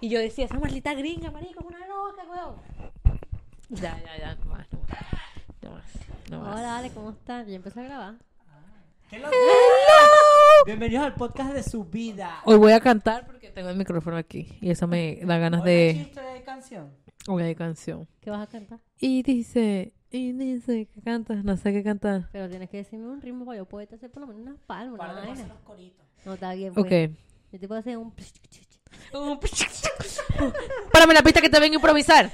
Y yo decía, esa maldita gringa, marico, es una loca, weón. Ya, ya, ya, no más, no más. No más, no más. Hola, dale, ¿cómo estás? Ya empecé a grabar. ¿Qué lo- Bienvenidos al podcast de su vida. Hoy voy a cantar porque tengo el micrófono aquí y eso me da ganas ¿Hoy hay de... chiste de canción? Hoy hay canción. ¿Qué vas a cantar? Y dice, y dice, ¿qué cantas? No sé qué cantar. Pero tienes que decirme un ritmo para yo poder hacer por lo menos unas palmas, Para vaina. los coritos. No, está bien, pues. Ok. Yo te puedo hacer un... Párame la pista que te vengo a improvisar.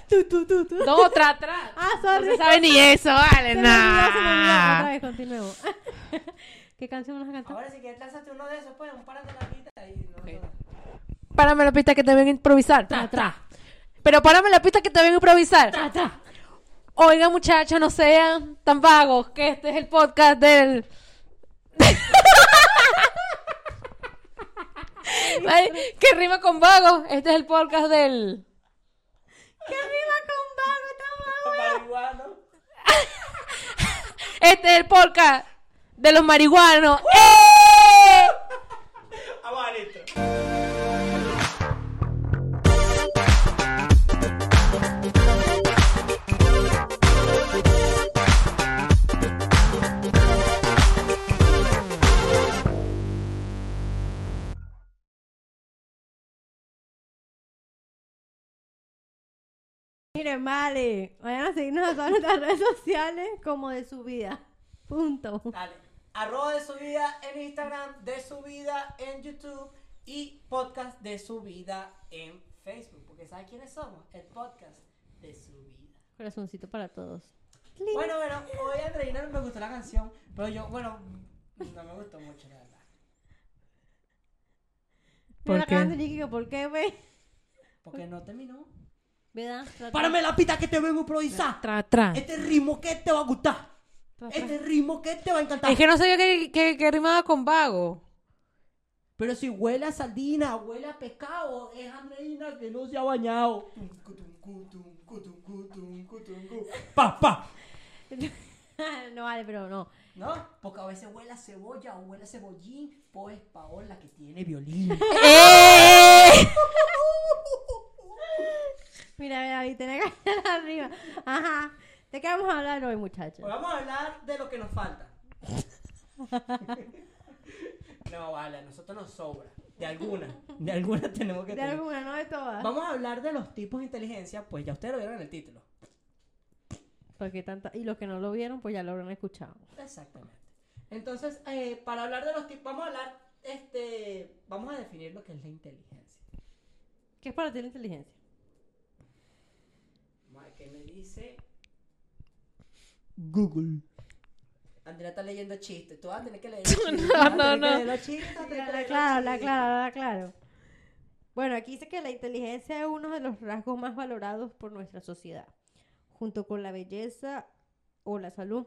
No, tra, atrás. Ah, No sorry. se sabe ni eso, vale, olvidó. Otra vez, continuemos. ¿Qué canción vas a cantar? Ahora si quieres lánzate uno de esos, pues, un par de la pista y no, no. Párame la pista que te vengo a improvisar. Tra, tra. Pero párame la pista que te vengo a improvisar. Tra, tra. Oigan, muchachos, no sean tan vagos, que este es el podcast del... Ay, ¿Qué rima con vago? Este es el podcast del... ¿Qué rima con vago? Marihuano. Este es el podcast de los marihuanos. ¡Eh! Miren, vale. Vayan a seguirnos a todas nuestras redes sociales como de su vida. Punto. Dale. Arroba de su vida en Instagram, de su vida en YouTube y podcast de su vida en Facebook. Porque ¿sabes quiénes somos? El podcast de su vida. Corazoncito para todos. Bueno, bueno, hoy a Andreina no me gustó la canción, pero yo, bueno, no me gustó mucho, la verdad. ¿Por qué? ¿por qué, güey? Porque no terminó. ¿Verdad? Tra, tra. Párame la pita que te vengo a improvisar. Tra, tra. Este ritmo que te va a gustar. Tra, tra. Este ritmo que te va a encantar. Es que no sabía que, que, que rimaba con vago. Pero si huele a sardina, huele a pescado, es Andreina que no se ha bañado. Pa, pa. no vale, pero no. ¿No? Porque a veces huele a cebolla o huele a cebollín, pues Paola que tiene violín. ¡Eh! Mira, mira, ahí tenés que ir arriba. Ajá. ¿De qué vamos a hablar hoy, muchachos? Pues vamos a hablar de lo que nos falta. no, vale, a nosotros nos sobra. De alguna. De alguna tenemos que De tener. alguna, no de todas. Vamos a hablar de los tipos de inteligencia, pues ya ustedes lo vieron en el título. Porque tanta... Y los que no lo vieron, pues ya lo habrán escuchado. Exactamente. Entonces, eh, para hablar de los tipos, vamos a hablar, este, vamos a definir lo que es la inteligencia. ¿Qué es para ti la inteligencia? Vamos a ver ¿Qué me dice? Google. Andrea está leyendo chistes. Tú vas a tener que leer los chistes. No, no, los chistes, claro, claro, claro. Bueno, aquí dice que la inteligencia es uno de los rasgos más valorados por nuestra sociedad, junto con la belleza o la salud.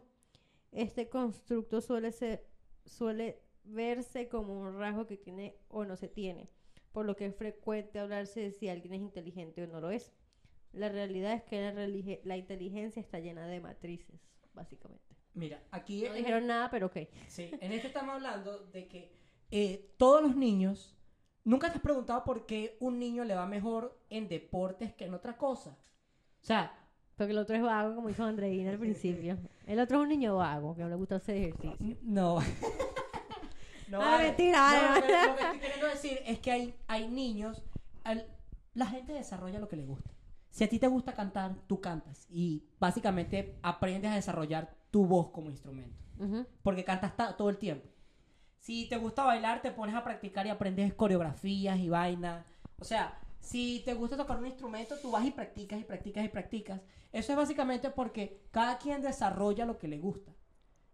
Este constructo suele, ser, suele verse como un rasgo que tiene o no se tiene, por lo que es frecuente hablarse de si alguien es inteligente o no lo es. La realidad es que la, la inteligencia está llena de matrices, básicamente. Mira, aquí No dijeron nada, pero ok. sí, en este estamos hablando de que eh, todos los niños, nunca te has preguntado por qué un niño le va mejor en deportes que en otra cosa. O sea, Porque el otro es vago, como dijo Andreina al principio. El otro es un niño vago, que no le gusta hacer ejercicio. No. no Ah, mentira, No, lo, que, vale. lo que estoy queriendo decir es que hay, hay niños. al- la gente desarrolla lo que le gusta. Si a ti te gusta cantar, tú cantas. Y básicamente aprendes a desarrollar tu voz como instrumento. Porque cantas ta- todo el tiempo. Si te gusta bailar, te pones a practicar y aprendes coreografías y vainas. O sea, si te gusta tocar un instrumento, tú vas y practicas y practicas y practicas. Eso es básicamente porque cada quien desarrolla lo que le gusta.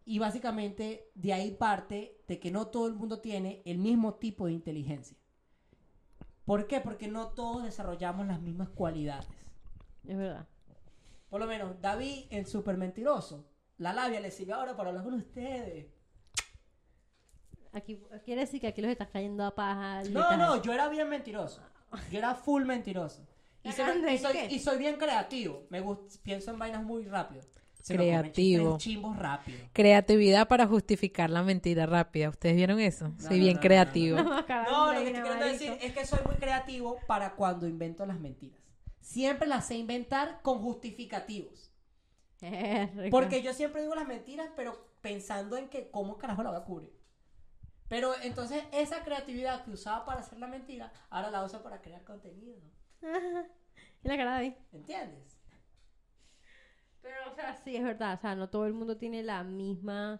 Y básicamente de ahí parte de que no todo el mundo tiene el mismo tipo de inteligencia. ¿Por qué? Porque no todos desarrollamos las mismas cualidades. Es verdad. Por lo menos, David, el súper mentiroso. La labia le sigue ahora para hablar con ustedes. Aquí quiere decir que aquí los estás cayendo a paja. No, estás- no, yo era bien mentiroso. Yo era full mentiroso. Y, Andrés, y soy, ¿qué? y soy bien creativo. Me gust- pienso en vainas muy rápido. Se Creativo. chimbos rápido. Creatividad para justificar la mentira rápida. ¿Ustedes vieron eso? No, Soy no, bien no, no, creativo. no, lo que queriendo marico. decir es que soy muy creativo para cuando invento las mentiras. Siempre las sé inventar con justificativos. Porque yo siempre digo las mentiras, pero pensando en que cómo carajo la voy a cubrir. Pero entonces esa creatividad que usaba para hacer la mentira, ahora la uso para crear contenido. Y la cara de ahí. ¿Entiendes? Pero, o sea, sí, es verdad. O sea, no todo el mundo tiene la misma.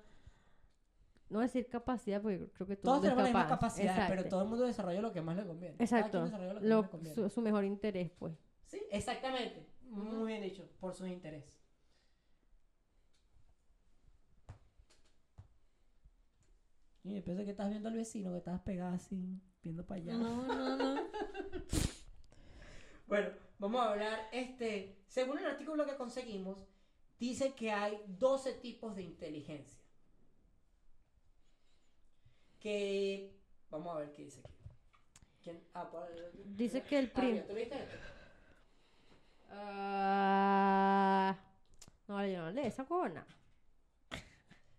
No decir capacidad, porque creo que todo Todos tenemos es las mismas capaz. capacidades, pero Exacto. todo el mundo desarrolla lo que más le conviene. Exacto. lo que Lo- más le conviene. su, su mejor interés, pues. Sí, exactamente. Muy bien dicho, por sus intereses. Y pensé que estás viendo al vecino, que estabas pegada así, viendo para allá. No, no, no. Bueno, vamos a hablar, este, según el artículo que conseguimos, dice que hay 12 tipos de inteligencia. Que, vamos a ver qué dice aquí. ¿Quién? Ah, por Dice que el Ah, Ah, no, yo no leo esa cona.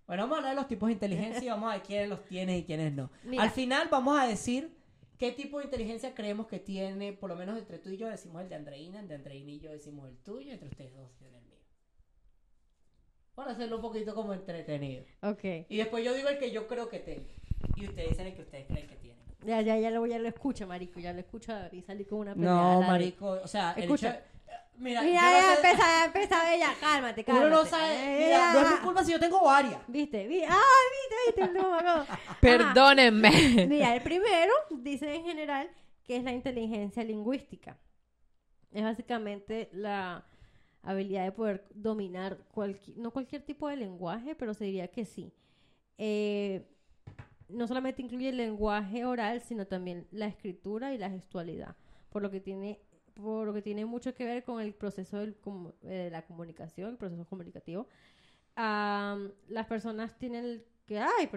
Bueno, vamos a hablar de los tipos de inteligencia y vamos a ver quiénes los tienen y quiénes no. Mira. Al final vamos a decir qué tipo de inteligencia creemos que tiene, por lo menos entre tú y yo decimos el de Andreina, el de Andreina y yo decimos el tuyo, entre ustedes dos tienen el mío. Para hacerlo un poquito como entretenido. Ok. Y después yo digo el que yo creo que tengo. Y ustedes dicen el que ustedes creen que tienen. Ya, ya, ya lo, ya lo escucho, marico. Ya lo escucho y salí con una pelea. No, marico, o sea, el Escucha. hecho de- Mira, Mira, yo no ya sé- ya empezó ella. Cálmate, cálmate. uno no sabe, mira, no es mi culpa si yo tengo varias. ¿Viste? Vi- ¡Ah, viste, viste! No, no. Ajá. Perdónenme. Mira, el primero dice en general que es la inteligencia lingüística. Es básicamente la habilidad de poder dominar cualquier, no cualquier tipo de lenguaje, pero se diría que sí. Eh, no solamente incluye el lenguaje oral, sino también la escritura y la gestualidad, por lo que tiene, por lo que tiene mucho que ver con el proceso del comu- eh, de la comunicación, el proceso comunicativo. Las personas tienen que, ay,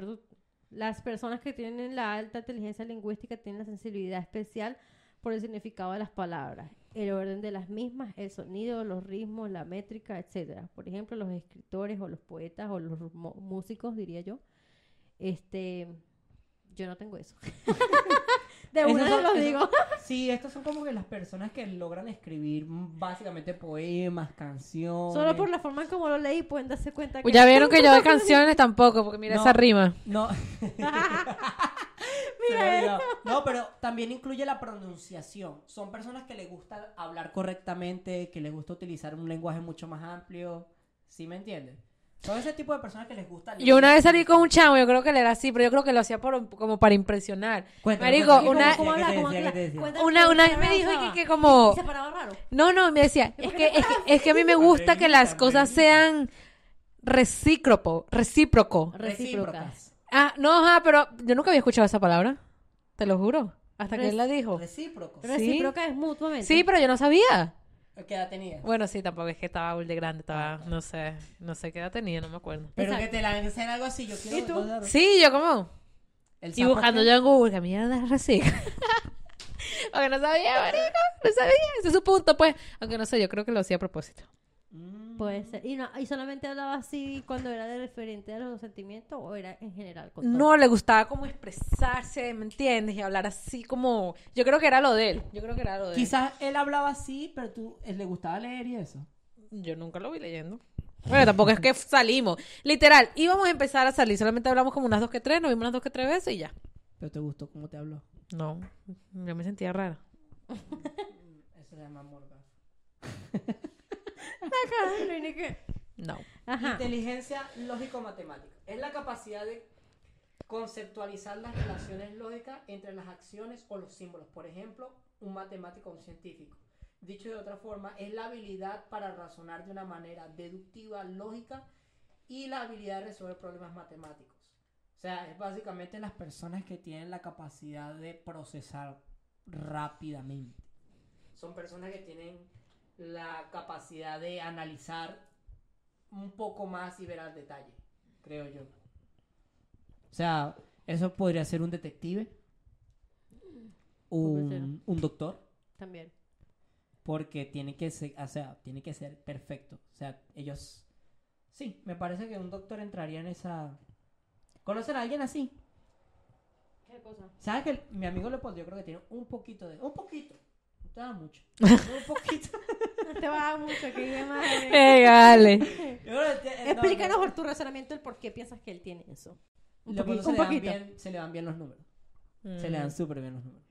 las personas que tienen la alta inteligencia lingüística tienen la sensibilidad especial por el significado de las palabras, el orden de las mismas, el sonido, los ritmos, la métrica, etcétera. Por ejemplo, los escritores o los poetas o los músicos, diría yo. Este, yo no tengo eso. de una los esos- digo. Sí, estos son como que las personas que logran escribir básicamente poemas, canciones. Solo por la forma en como lo leí pueden darse cuenta que Ya vieron que yo de canciones tampoco, porque mira No. esa rima. No. No, pero también incluye la pronunciación. Son personas que les gusta hablar correctamente, que les gusta utilizar un lenguaje mucho más amplio. ¿Sí me entienden? Son ese tipo de personas que les gusta. Yo una vez salí con un chamo, yo creo que él era así, pero yo creo que lo hacía por, como para impresionar. Cuéntame, Marico, una- Una, vez me dijo que, que como... ¿Y se paraba raro? No, no, me decía, es que, es, que, es que a mí me gusta que las cosas sean recíproco, recíproco. Recíprocas. Ah, no, ajá, pero yo nunca había escuchado esa palabra. Te lo juro. Hasta que él la dijo. Recíprocos. Recíproca es mutuamente. Sí, pero yo no sabía. ¿Qué edad tenías? Bueno, sí, tampoco es que estaba muy de grande, estaba, no sé, no sé qué edad tenía, no me acuerdo. Pero Exacto. que te lancen algo así, yo quiero ¿Y tú? Sí, yo como, y buscando yo en Google, que mierda es reciclo. Porque no sabía, marico, no sabía, ese es su punto, pues. Aunque no sé, yo creo que lo hacía a propósito. Mm. Puede ser. ¿Y, no, ¿Y solamente hablaba así cuando era de referente a los sentimientos o era en general? Con todo? No, le gustaba como expresarse, ¿me entiendes? Y hablar así como... Yo creo que era lo de él. Yo creo que era lo de él. Quizás él hablaba así, pero tú él le gustaba leer y eso. Yo nunca lo vi leyendo. Bueno, tampoco es que salimos. Literal, íbamos a empezar a salir. Solamente hablamos como unas dos que tres, nos vimos unas dos que tres veces y ya. Pero te gustó cómo te habló. No, yo me sentía rara. Eso se llama morga. Ajá, no hay ni qué. No. Ajá. Inteligencia lógico-matemática. Es la capacidad de conceptualizar las relaciones lógicas entre las acciones o los símbolos. Por ejemplo, un matemático o un científico. Dicho de otra forma, es la habilidad para razonar de una manera deductiva, lógica y la habilidad de resolver problemas matemáticos. O sea, es básicamente las personas que tienen la capacidad de procesar rápidamente. Son personas que tienen la capacidad de analizar un poco más y ver al detalle, creo yo. O sea, eso podría ser un detective, un, un doctor, También. porque tiene que ser, o sea, tiene que ser perfecto. O sea, ellos Sí, me parece que un doctor entraría en esa... ¿Conocen a alguien así? ¿Qué cosa? ¿Sabes que mi amigo Leopoldo yo creo que tiene un poquito de... Un poquito. No te da mucho. un poquito. No te va a dar mucho que diga más. Eh, dale. No, Explícanos no. por tu razonamiento el por qué piensas que él tiene eso. Un, se, le poquito. bien, se le dan bien los números. Se le dan súper bien los números.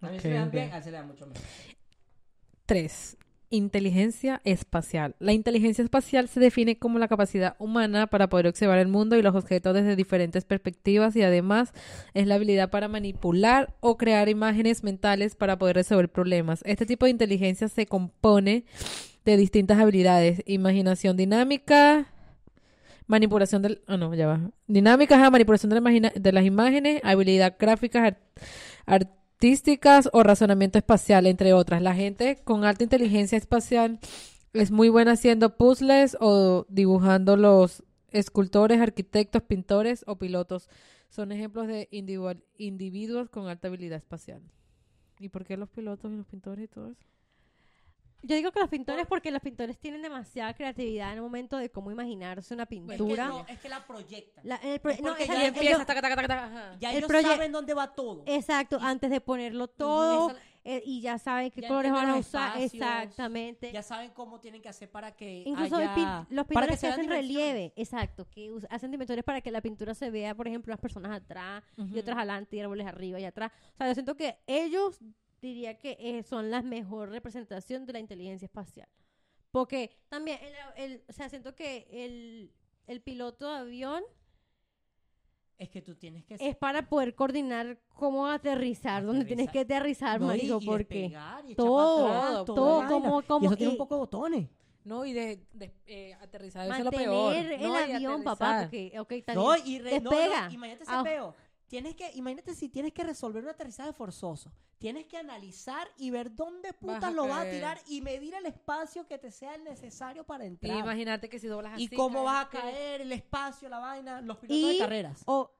A mí se le dan bien, a él se le dan mucho menos. 3. Inteligencia espacial. La inteligencia espacial se define como la capacidad humana para poder observar el mundo y los objetos desde diferentes perspectivas y además es la habilidad para manipular o crear imágenes mentales para poder resolver problemas. Este tipo de inteligencia se compone de distintas habilidades. Imaginación dinámica, manipulación del... Ah, no, ya va. Dinámica, ajá, manipulación de las imágenes, habilidad gráficas, art- artísticas o razonamiento espacial, entre otras. La gente con alta inteligencia espacial es muy buena haciendo puzzles o dibujando los escultores, arquitectos, pintores o pilotos. Son ejemplos de individuos con alta habilidad espacial. ¿Y por qué los pilotos y los pintores y todo eso? Yo digo que los pintores, porque los pintores tienen demasiada creatividad en el momento de cómo imaginarse una Es que, pintura. no, es que la proyectan. La- el pro- Es no, exacto, ya ellos- empieza, taca, taca, taca. Ya el ellos proye- saben dónde va todo. Exacto, antes de ponerlo todo Esa- eh, y ya saben qué Ya colores van a usar. espacios, Exactamente. Ya saben cómo tienen que hacer para que Incluso haya... hay pin- los pintores que, hacen relieve, exacto, que us- hacen dimensiones para que la pintura se vea, por ejemplo, las personas atrás y otras adelante y árboles arriba y atrás. O sea, yo siento que ellos diría que eh, son la mejor representación de la inteligencia espacial. Porque también, el, el- o sea, siento que el, el piloto de avión Es que tú tienes que... es para poder coordinar cómo aterrizar, dónde tienes que aterrizar, No, y- marico, y porque y todo, atrás, todo, todo como, como Y eso tiene un poco de botones. No, y de, de eh, aterrizar eso es lo peor. mantener el No, avión, papá, porque, ok, está No, y re- no, Despega. no, imagínate ese Ah. peo. Tienes que, imagínate si tienes que resolver un aterrizaje forzoso. Tienes que analizar y ver dónde putas lo vas a tirar y medir el espacio que te sea el necesario para Y entrar. imagínate que si doblas así. Y cómo vas a caer, el espacio, la vaina, los pilotos Y- de carreras. O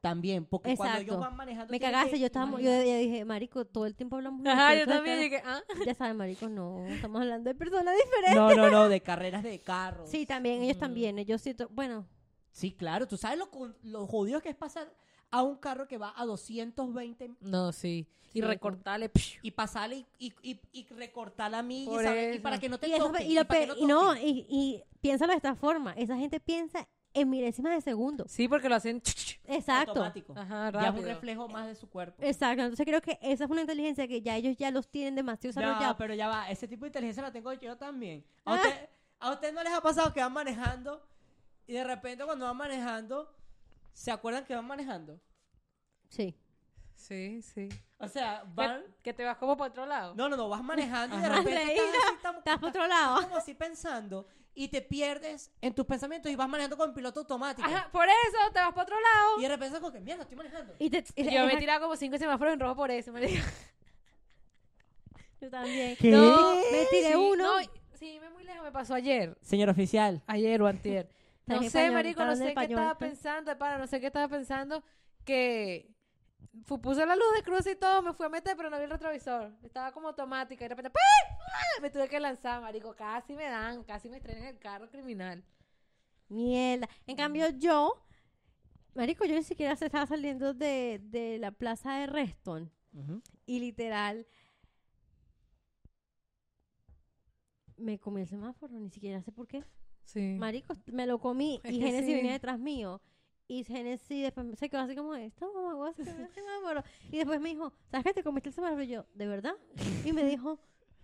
También, porque cuando ellos Exacto. van manejando. me cagaste, que yo estaba, yo, yo dije, marico, todo el tiempo hablamos de Ajá, yo también carrera". dije, ah. Ya saben, marico, no, estamos hablando de personas diferentes. No, no, no, de carreras de carros. Sí, también, ellos también, ellos siento, bueno, Sí, claro. Tú sabes lo, lo jodido que es pasar a un carro que va a 220 No, sí. Sí, Y recortarle. y pasarle y, y, y, y recortar la milla Por ¿sabes? y para que no te y, eso- toquen, y lo para que pe- y no, y, y piénsalo de esta forma, esa gente piensa en milésimas de segundos. Sí, porque lo hacen. Exacto. automático. Ajá, Ya es un reflejo más de su cuerpo. Exacto, entonces creo que esa es una inteligencia que ya ellos ya los tienen demasiado Ya, desarrollados. pero ya va, ese tipo de inteligencia la tengo yo también. ¿A Ah. usted, ¿A usted no les ha pasado que van manejando y de repente cuando van manejando, se acuerdan que van manejando? Sí. Sí, sí. O sea, van... que te vas como para otro lado. No, no, no, vas manejando y de repente estás así, tam- Estás por otro lado. como así pensando y te pierdes en tus pensamientos y vas manejando con piloto automático. Ajá, por eso te vas para otro lado. Y de repente es como que, mierda, estoy manejando. Y te, y- Yo me he tirado como cinco semáforos en rojo por eso. Me yo también. ¿Qué? No, me tiré Sí, uno. No, sí, me muy lejos. Me pasó ayer. Señor oficial. Ayer o antier. No sé, marico, no sé qué estaba pues. pensando, de pana, no sé qué estaba pensando, que puse la luz de cruce y todo, me fui a meter, pero no vi el retrovisor. Estaba como automática y de repente ¡pum! me tuve que lanzar, marico, casi me dan, casi me estrenan el carro criminal. Mierda. En cambio, yo, Marico, yo ni siquiera se estaba saliendo de, de la plaza de Reston. Y literal. Me comí el semáforo, ni siquiera sé por qué. Sí. Marico, me lo comí Es y Genesis sí. venía detrás mío. Y Genesis después se quedó así como, esta mamá se el semáforo. Y después me dijo, ¿sabes que te comiste el semáforo? Y yo, ¿de verdad? Y me dijo,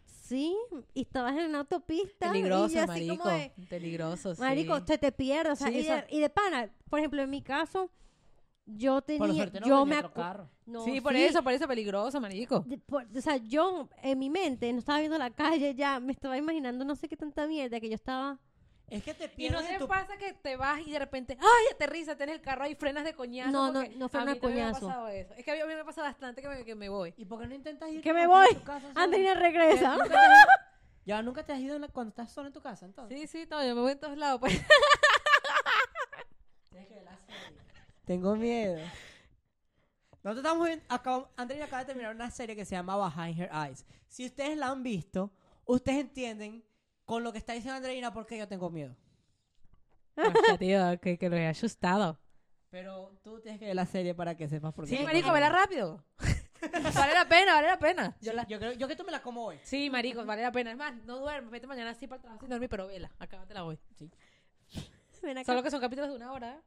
sí. Y estabas en una autopista. y Peligroso, yo así como marico. de, Peligroso, sí. Marico, se te pierde. O sea, Sí, y, de, eso- y de pana, por ejemplo, en mi caso, yo Por tenía. suerte no yo me otro acu- carro. No, sí, por sí. eso, por eso peligroso, marico. De- por- o sea, yo en mi mente no estaba viendo la calle ya, me estaba imaginando no sé qué tanta mierda que yo estaba. Es que te Y no pierdes te tu... pasa que te vas y de repente, ¡ay, aterriza! Tienes el carro ahí, frenas de coñazo. No, no, no mí de también me ha coñazo. pasado eso. Es que a mí a mí me pasa bastante que me, que me voy. ¿Y por qué no intentas ir Que me voy. Andrina ¿Ya regresa. nunca has Ya nunca te has ido en la- cuando estás sola en tu casa, entonces. Sí, sí, no, yo me voy en todos lados. Pues. Tienes que ver la serie. Tengo miedo. Nosotros estamos viendo, acabo, Andrea acaba de terminar una serie que se llama Behind Her Eyes. Si ustedes la han visto, ustedes entienden con lo que está diciendo Andreina por qué yo tengo miedo. Hostia, tío, que, que lo he asustado. Pero tú tienes que ver la serie para que sepas por qué. Sí, marico, vela rápido. vale la pena, vale la pena. Yo, Yo la- yo creo yo que tú me la como hoy. Sí, marico, vale la pena. Es más, no duermes, vete mañana así para el trabajo sin dormir, pero vela, acábatela hoy. Ven acá. Solo que son capítulos de una hora, ¿eh?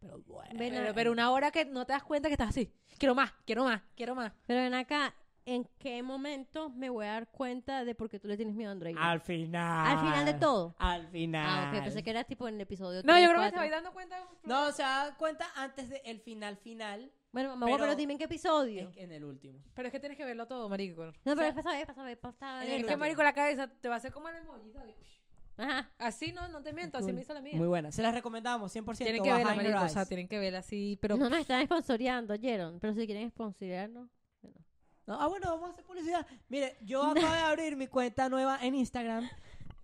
Pero bueno. Ven Pero, pero una hora que no te das cuenta que estás así. Quiero más, quiero más, quiero más. Pero ven acá, ¿en qué momento me voy a dar cuenta de por qué tú le tienes miedo a Android? Al final. Al final de todo. Al final. Ah, ok, pensé que era tipo en el episodio No, yo creo que te vais dando cuenta. No, se da cuenta antes del final final. Bueno, mamá, pero- pero dime en qué episodio. es en el último. Pero es que tienes que verlo todo, marico. No, pero sea, es para saber, para saber, para estar en el Es que, marico, la cabeza te va a hacer como el emoji. Ajá. Así no, no te miento, así Cool. me hizo la mía. Muy buena. Se las recomendamos 100%. Tienen que verla, marico, o sea, tienen que verla así, pero... No nos están sponsoreando, ¿oyeron? Pero si quieren sponsorearnos. No, ah, bueno, vamos a hacer publicidad. Mire, yo acabo de abrir mi cuenta nueva en Instagram,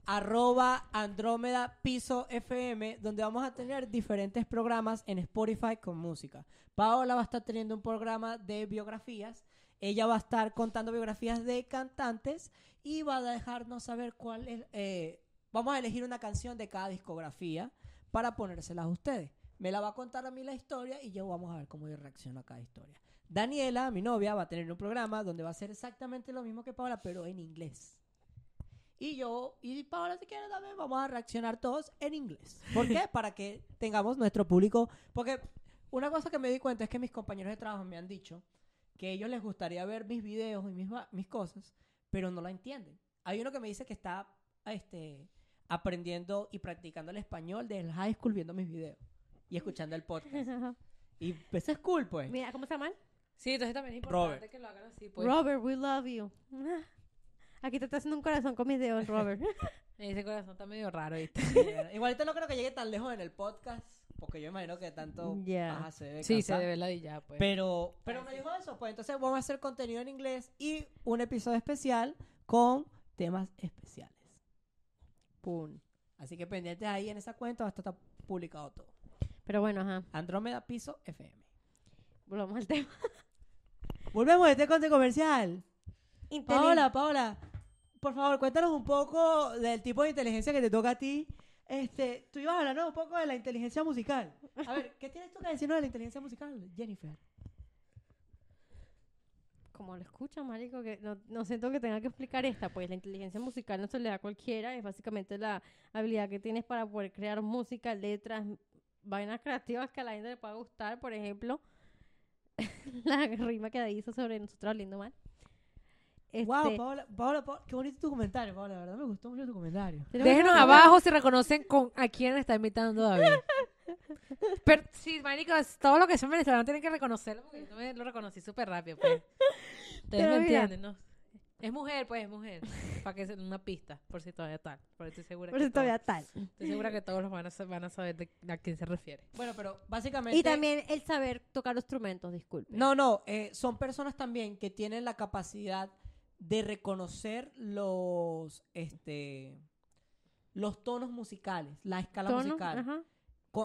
arroba Andrómeda Piso FM, donde vamos a tener diferentes programas en Spotify con música. Paola va a estar teniendo un programa de biografías. Ella va a estar contando biografías de cantantes y va a dejarnos saber cuál es... eh, vamos a elegir una canción de cada discografía para ponérselas a ustedes. Me la va a contar a mí la historia y yo vamos a ver cómo yo reacciono a cada historia. Daniela, mi novia, va a tener un programa donde va a ser exactamente lo mismo que Paola, pero en inglés. Y yo y Paola, si quiere también, vamos a reaccionar todos en inglés. ¿Por qué? Para que tengamos nuestro público. Porque una cosa que me di cuenta es que mis compañeros de trabajo me han dicho que a ellos les gustaría ver mis videos y mis, mis cosas, pero no la entienden. Hay uno que me dice que está este, aprendiendo y practicando el español desde el high school viendo mis videos y escuchando el podcast. Y pues es cool, pues. Mira, ¿cómo se llama? Sí, entonces también es importante Robert. que lo hagan así, pues. Robert, we love you. Aquí te está haciendo un corazón con mis dedos, Robert. Ese corazón está medio raro, ¿viste? Yeah. Igualito no creo que llegue tan lejos en el podcast, porque yo imagino que tanto Ya. ajá, se debe Sí, se debe la ya, pues. Pero, pero me dijo eso, pues entonces vamos a hacer contenido en inglés y un episodio especial con temas especiales. Pum. Así que pendientes ahí en esa cuenta, hasta está publicado todo. Pero bueno, ajá. Andrómeda Piso FM. Volvamos al tema. Volvemos a este conte comercial. Paola, Paola, por favor, cuéntanos un poco del tipo de inteligencia que te toca a ti. Este, tú ibas a hablarnos un poco de la inteligencia musical. A ver, ¿qué tienes tú que decirnos de la inteligencia musical, Jennifer? Como lo escuchan, marico, que no, no siento que tenga que explicar esta, pues la inteligencia musical no se le da a cualquiera, es básicamente la habilidad que tienes para poder crear música, letras, vainas creativas que a la gente le pueda gustar, por ejemplo, la rima que hizo sobre nosotros lindo mal. Wow, Este, Paola, Paola, Paola, qué bonito tu comentario, Paola, la verdad me gustó mucho tu comentario. Déjenos abajo si reconocen con a quién está imitando David. Pero sí, marico, es todo lo que son venezolanos tienen que reconocerlo porque yo me lo reconocí súper rápido, pues. Ustedes Pero me mira. entienden, ¿no? Es mujer, pues, es mujer. Para que sea una pista, por si todavía tal. Porque estoy segura Por que eso todavía todos, tal. estoy segura que todos los van a, van a saber de, a quién se refiere. Bueno, pero básicamente... Y también el saber tocar los instrumentos, disculpe. No, no, eh, son personas también que tienen la capacidad de reconocer los, este, los tonos musicales, la escala Tono, musical. ajá.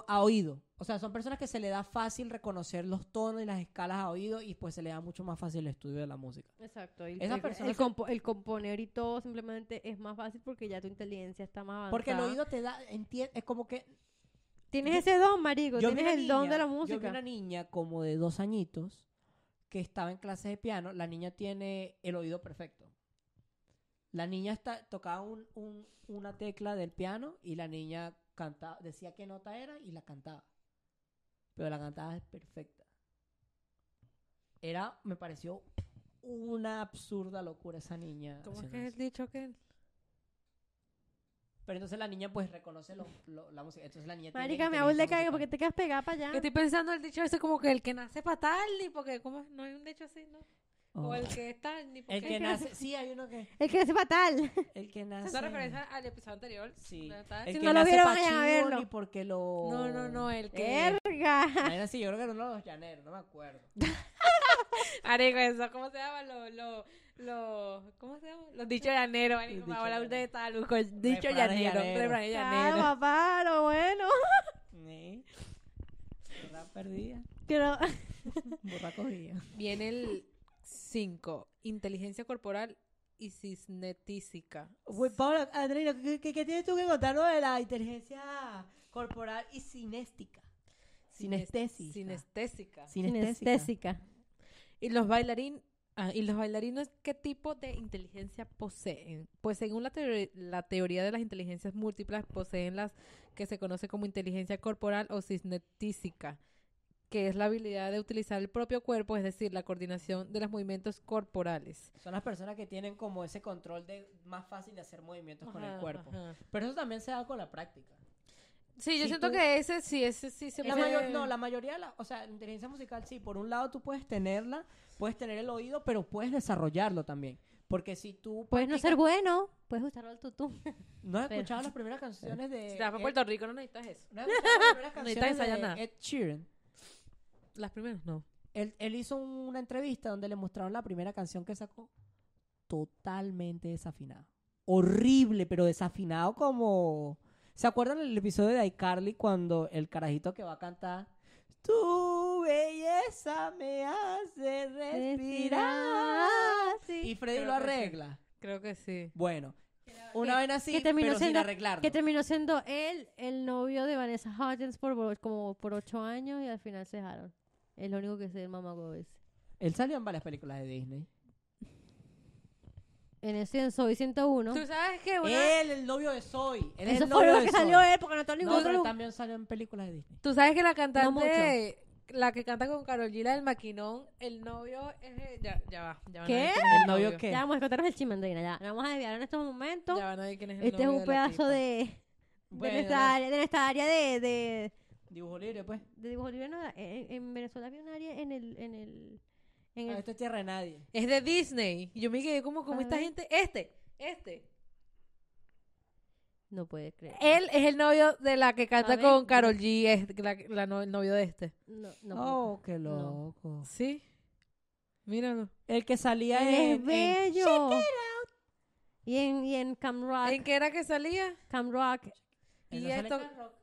a oído. O sea, son personas que se le da fácil reconocer los tonos y las escalas a oído y pues se le da mucho más fácil el estudio de la música. Exacto. Y Esas el, compo- el componer y todo simplemente es más fácil porque ya tu inteligencia está más avanzada. Porque el oído te da, enti- es como que... Tienes yo- ese don, marico. Tienes el don de la niña- Yo vi música. una niña como de dos añitos que estaba en clases de piano. La niña tiene el oído perfecto. La niña está, tocaba un- un- una tecla del piano y la niña cantaba, decía qué nota era y la cantaba. Pero la cantaba perfecta. Era, me pareció una absurda locura esa niña. ¿Cómo es que es dicho que Pero entonces la niña pues reconoce lo- lo- la música. Entonces la niña tiene Marica, me hago el de inteligencia cague porque te quedas pegada para allá. Que estoy pensando el dicho ese como que el que nace fatal, ni porque, ¿cómo es? No hay un dicho así, ¿no? O Oh. el que está, ni porque... El que nace, sí, hay uno que, El que hace fatal. el que Es nace. una referencia al episodio anterior. Sí. ¿no está? El Si que no lo nace vieron, vayan a verlo. ni porque lo. No, no, no, el que... Verga. Vaina así, yo creo que era uno de los llaneros, no me acuerdo. Marico, eso, ¿cómo se llama? Los, los, los, ¿cómo se llama? Los dichos llaneros, marico. Los Me dichos habla llaneros. usted tal, busco el dicho Refranes llanero, llaneros. Ah, llaneros. papá, lo bueno. Sí. Burra perdida. Pero, Burra cogida. Viene el 5, inteligencia corporal y cisnetísica. Uy, Paula, Andreina, ¿qué, tienes tú que contarnos de la inteligencia corporal y cinéstica? Sinestésica. Sinestésica. Sinestésica. Y los bailarín, ah, y los bailarines, ¿qué tipo de inteligencia poseen? Pues según la, teori- la teoría de las inteligencias múltiples, poseen las que se conoce como inteligencia corporal o cisnetísica, que es la habilidad de utilizar el propio cuerpo, es decir, la coordinación de los movimientos corporales. Son las personas que tienen como ese control de más fácil de hacer movimientos con el Ajá, cuerpo. ajá. Pero eso también se da con la práctica. Sí, yo Si siento tú- que ese sí, ese sí se La puede- mayor- no, la mayoría, de la, o sea, la inteligencia musical, sí, por un lado tú puedes tenerla, puedes tener el oído, pero puedes desarrollarlo también. Porque si tú... Puedes no ser practicas- bueno, puedes usarlo al tutú. ¿No has pero- escuchado las primeras canciones de... Si te vas para Puerto Rico no necesitas eso. ¿No has escuchado las primeras Necesitas canciones ensayar nada. de Ed Sheeran? Las primeras no. Él, él hizo una entrevista donde le mostraron la primera canción que sacó totalmente desafinado. Horrible, pero desafinado como... ¿Se acuerdan del episodio de iCarly cuando el carajito que va a cantar Tu belleza me hace respirar? Sí. Y Freddy Creo lo que sí. arregla. Creo que sí. Bueno, una vez así, que terminó pero sin siendo- arreglarlo. Que terminó siendo él el novio de Vanessa Hudgens por como por ocho años y al final se dejaron. Es lo único que sé del mamago ese. Él salió en varias películas de Disney. En ese en Soy 101. Tú sabes que una... Él, el novio de Zoe. Él es Eso el fue novio lo de que Zoe. salió él porque no está ningún No, otro pero lugar. también salió en películas de Disney. Tú sabes que la cantante, la que canta con Carol G, la del maquinón, el novio es... de- Ya, ya va, ya va. ¿Qué? nadie quién es ¿El novio qué? Ya vamos a contaros el chisme, Andreina, Ya, Nos vamos a desviar en estos momentos. Ya va, nadie quién es el Este es novio un de la pedazo tipa. de, de, Bueno, nuestra área, de nuestra área de, de, Dibujo libre, pues. de dibujo libre. no, en, en Venezuela había un área en el... En el, en Ah, es tierra de nadie. Es de Disney. Y yo me quedé como, como esta ver. gente... Este, este. no puede creer. Él es el novio de la que canta ver. con Carol G, es la, la no- el novio de este. No, no puedo Oh, qué loco. Sí. Míralo. El que salía en... Es en- bello. Y en, y en Cam Rock. ¿En qué era que salía? Cam Rock. ¿él Y no sale esto... en Camp Rock?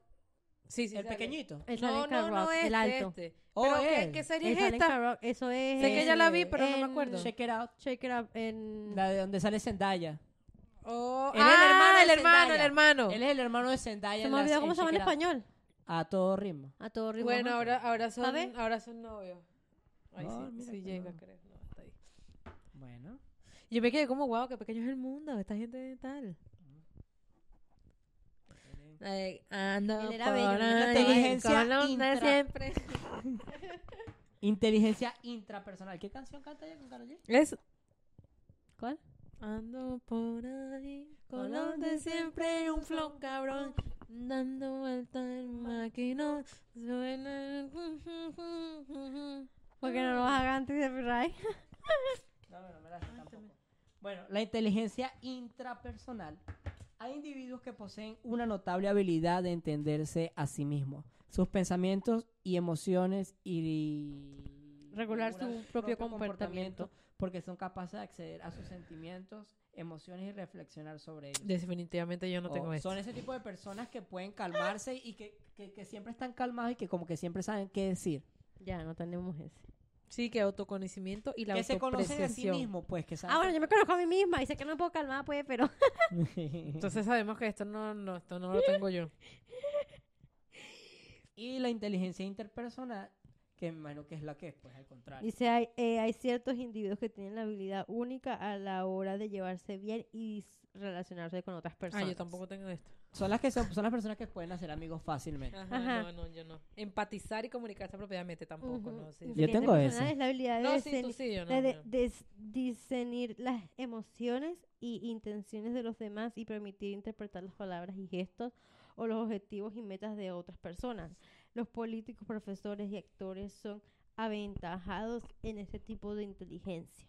Sí, sí. El sale. pequeñito. Sale No, en no, no Rock, este, el alto. este. Oh, Pero ¿qué, qué serie es en esta? Rock. Eso es... Sé que ya la vi, en- pero no me acuerdo. Check it out. Shake It Up en... La de donde sale Zendaya. Oh, Él es el ah, hermano el hermano, el hermano. Él es el hermano de Zendaya. Se en me olvidó cómo se llama en Shake Out. español. A todo ritmo. A todo ritmo. Bueno, ahora, ahora son, ¿Sabe? ahora son novios. Ay, No, sí, mira sí llega, no. creo. No, está ahí. Bueno. Yo me quedé como, wow, qué pequeño es el mundo, esta gente tal. Ando Él era por bello, él ahí, inteligencia con intra- siempre. Inteligencia intrapersonal. ¿Qué canción canta ella con Karol G? Es ¿Cuál? Ando por ahí con los de siempre, un flow cabrón, dando vuelta el maquinón, suena. Porque no nos hagan antes de Ray. No, no, no me la sé tampoco. Bueno, la inteligencia intrapersonal. Hay individuos que poseen una notable habilidad de entenderse a sí mismos, sus pensamientos y emociones y Regular su propio comportamiento. porque son capaces de acceder a sus sentimientos, emociones y reflexionar sobre ellos. Definitivamente yo no O tengo esto. son ese tipo de personas que pueden calmarse y que, que- que siempre están calmados y que como que siempre saben qué decir. Ya, no tenemos ese. Sí, que autoconocimiento y la que se conocen a sí mismos, pues, que saben Ah, bueno, yo me conozco a mí misma y sé que no me puedo calmar, pues, pero... Entonces sabemos que esto no, no, esto no lo tengo yo. Y la inteligencia interpersonal, que me imagino que es la que es, pues al contrario. Dice, hay, eh, hay ciertos individuos que tienen la habilidad única a la hora de llevarse bien y relacionarse con otras Ah, personas. yo tampoco tengo esto. Son las que son, son las personas que pueden hacer amigos fácilmente. Ajá, Ajá. No, no, yo no. Empatizar y comunicarse apropiadamente tampoco, Ujú. no. Sí. Yo tengo ese. Es la habilidad de, No, sí, tú sí, yo no. de- de- discernir las emociones y intenciones de los demás y permitir interpretar las palabras y gestos o los objetivos y metas de otras personas. Los políticos, profesores y actores son aventajados en este tipo de inteligencia.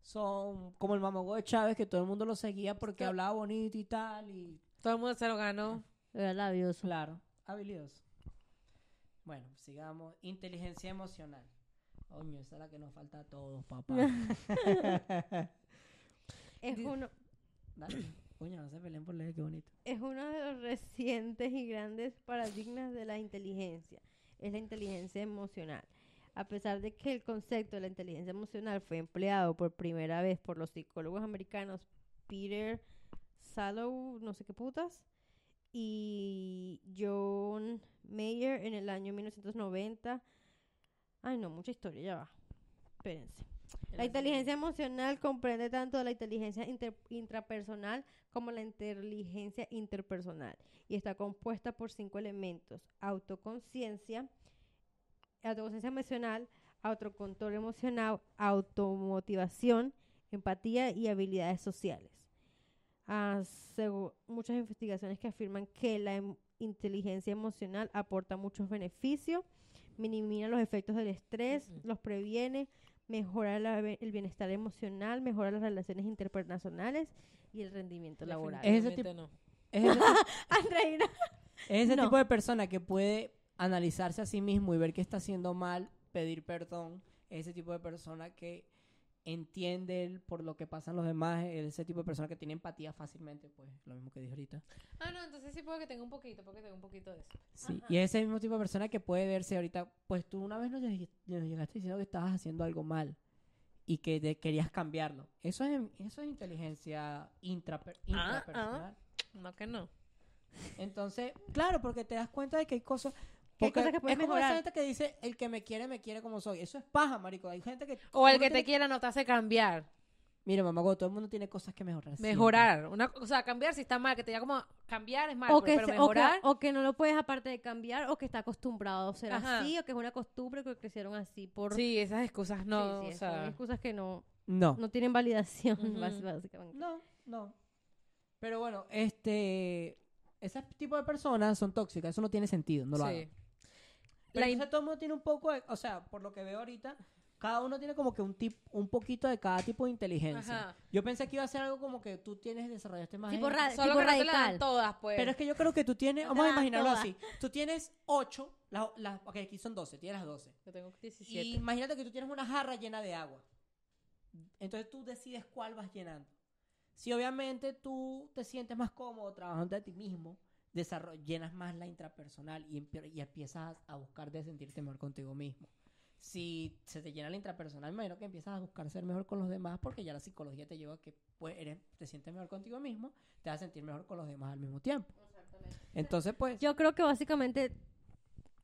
Son como el mamago de Chávez, que todo el mundo lo seguía porque hablaba bonito y tal. Y Todo el mundo se lo ganó. Era labioso. claro, habilidoso. Bueno, sigamos. Inteligencia emocional. Coño, esa es la que nos falta a todos, papá. Es uno, Dale. Es uno de los recientes y grandes paradigmas de la inteligencia. Es la inteligencia emocional. A pesar de que el concepto de la inteligencia emocional fue empleado por primera vez por los psicólogos americanos Peter Sallow, no sé qué putas, y John Mayer en el año 1990. Ay, no, mucha historia, ya va. Espérense. La inteligencia emocional comprende tanto la inteligencia inter- intrapersonal como la inteligencia interpersonal y está compuesta por cinco elementos: autoconciencia, autoconciencia emocional, autocontrol emocional, automotivación, empatía y habilidades sociales. Ah, muchas investigaciones que afirman que la em- inteligencia emocional aporta muchos beneficios, minimiza los efectos del estrés, los previene, mejora la el bienestar emocional, mejora las relaciones interpersonales y el rendimiento laboral. Es ese Definitivamente no. Es ese, tipo- Andreina. es ese No. tipo de persona que puede analizarse a sí mismo y ver que está haciendo mal, pedir perdón. Es ese tipo de persona que entiende por lo que pasan los demás. Es ese tipo de persona que tiene empatía fácilmente, pues lo mismo que dije ahorita. Ah, no, entonces sí puedo que tenga un poquito, porque tengo un poquito de eso. Sí, y es ese mismo tipo de persona que puede verse ahorita, pues tú una vez nos, lleg- nos llegaste diciendo que estabas haciendo algo mal y que de- querías cambiarlo. Eso es, eso es inteligencia intraper- Ah, intrapersonal. No que no. Entonces, claro, porque te das cuenta de que hay cosas... Hay porque cosas que puedes es como mejorar. esa gente que dice, el que me quiere, me quiere como soy. Eso es paja, marico. Hay gente que... O el que te tiene- quiera no te hace cambiar. Mira, mamá, todo el mundo tiene cosas que mejorar. siempre. Mejorar. Una, o sea, cambiar si está mal, que te diga como cambiar es mal, O pero, que, pero se- o, que, mejorar. o que no lo puedes aparte de cambiar o que está acostumbrado a ser Ajá. así o que es una costumbre que crecieron así por... Sí, esas excusas no, Sí, sí, o son sea, excusas que no, No. no tienen validación Ujú. básicamente. No, no. Pero bueno, este... Ese tipo de personas son tóxicas. Eso no tiene sentido. No lo sí. hagan. La Pero entonces todo el mundo tiene un poco de, o sea, por lo que veo ahorita, cada uno tiene como que un tip, un poquito de cada tipo de inteligencia. Ajá. Yo pensé que iba a ser algo como que tú tienes desarrollaste más. Tipo ra- Solo tipo que no te la dan radical. todas, pues. Pero es que yo creo que tú tienes, vamos a imaginarlo todas. así. Tú tienes 8, las, las, ok, aquí son 12, tienes las 12. Yo tengo 17. Y imagínate que tú tienes una jarra llena de agua. Entonces tú decides cuál vas llenando. Si obviamente tú te sientes más cómodo trabajando de ti mismo, llenas más la intrapersonal y, empiezas a buscar de sentirte mejor contigo mismo. Si se te llena la intrapersonal, imagino que empiezas a buscar ser mejor con los demás porque ya la psicología te lleva a que pues, eres, te sientes mejor contigo mismo, te vas a sentir mejor con los demás al mismo tiempo. Entonces, pues, Yo creo que básicamente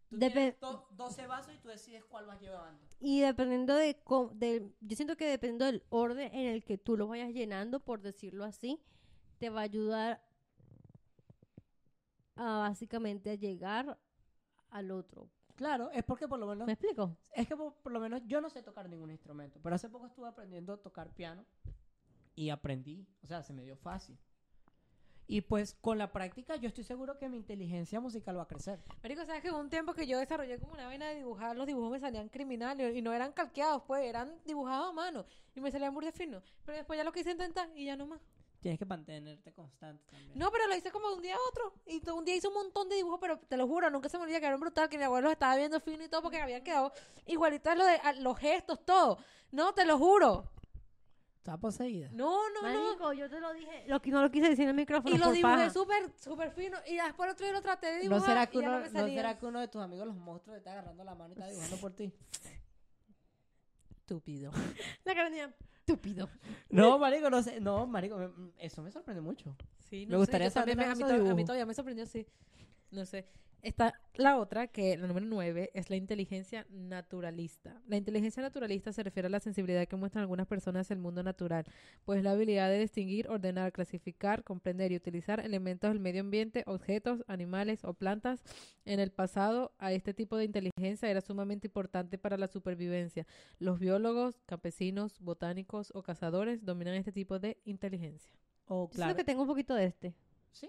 tú tienes do- 12 vasos y tú decides cuál vas llevando. Y dependiendo de, cómo- de- yo siento que dependiendo del orden en el que tú lo vayas llenando, por decirlo así, te va a ayudar a básicamente a llegar al otro. Claro, es porque por lo menos ¿Me explico? Es que por, por lo menos yo no sé tocar ningún instrumento, pero hace poco estuve aprendiendo a tocar piano y aprendí, o sea, se me dio fácil. Y pues con la práctica yo estoy seguro que mi inteligencia musical va a crecer. Marico, ¿sabes que hubo un tiempo que yo desarrollé como una vaina de dibujar? Los dibujos me salían criminales y no eran calqueados, pues, eran dibujados a mano y me salían burdes finos. Pero después ya lo quise intentar y ya no más. Tienes que mantenerte constante también. No, pero lo hice como de un día a otro. Y un día hice un montón de dibujos, pero te lo juro, nunca se me olvida que eran brutal, que mi abuelo estaba viendo fino y todo porque habían quedado igualitas lo de, los gestos, todo. No, te lo juro. Estaba poseída. No, no, no. Marico, yo te lo dije, lo que no lo quise decir en el micrófono. Y lo por dibujé súper, súper fino. Y después el otro día lo traté de ¿No dibujar será, que y ya uno, no ¿No será que uno de tus amigos, los monstruos, te está agarrando la mano y está dibujando por ti? Estúpido. La cara tenía estúpido. No, marico, no sé. No, marico, me- eso me sorprende mucho. Sí, Me gustaría yo también saber me- a, mí to- a mí todavía me sorprendió, sí. No sé. Está la otra, que la número nueve, es la inteligencia naturalista. La inteligencia naturalista se refiere a la sensibilidad que muestran algunas personas hacia el mundo natural, pues la habilidad de distinguir, ordenar, clasificar, comprender y utilizar elementos del medio ambiente, objetos, animales o plantas. En el pasado, a este tipo de inteligencia era sumamente importante para la supervivencia. Los biólogos, campesinos, botánicos o cazadores dominan este tipo de inteligencia. Oh, Yo claro. siento que tengo un poquito de este. Sí.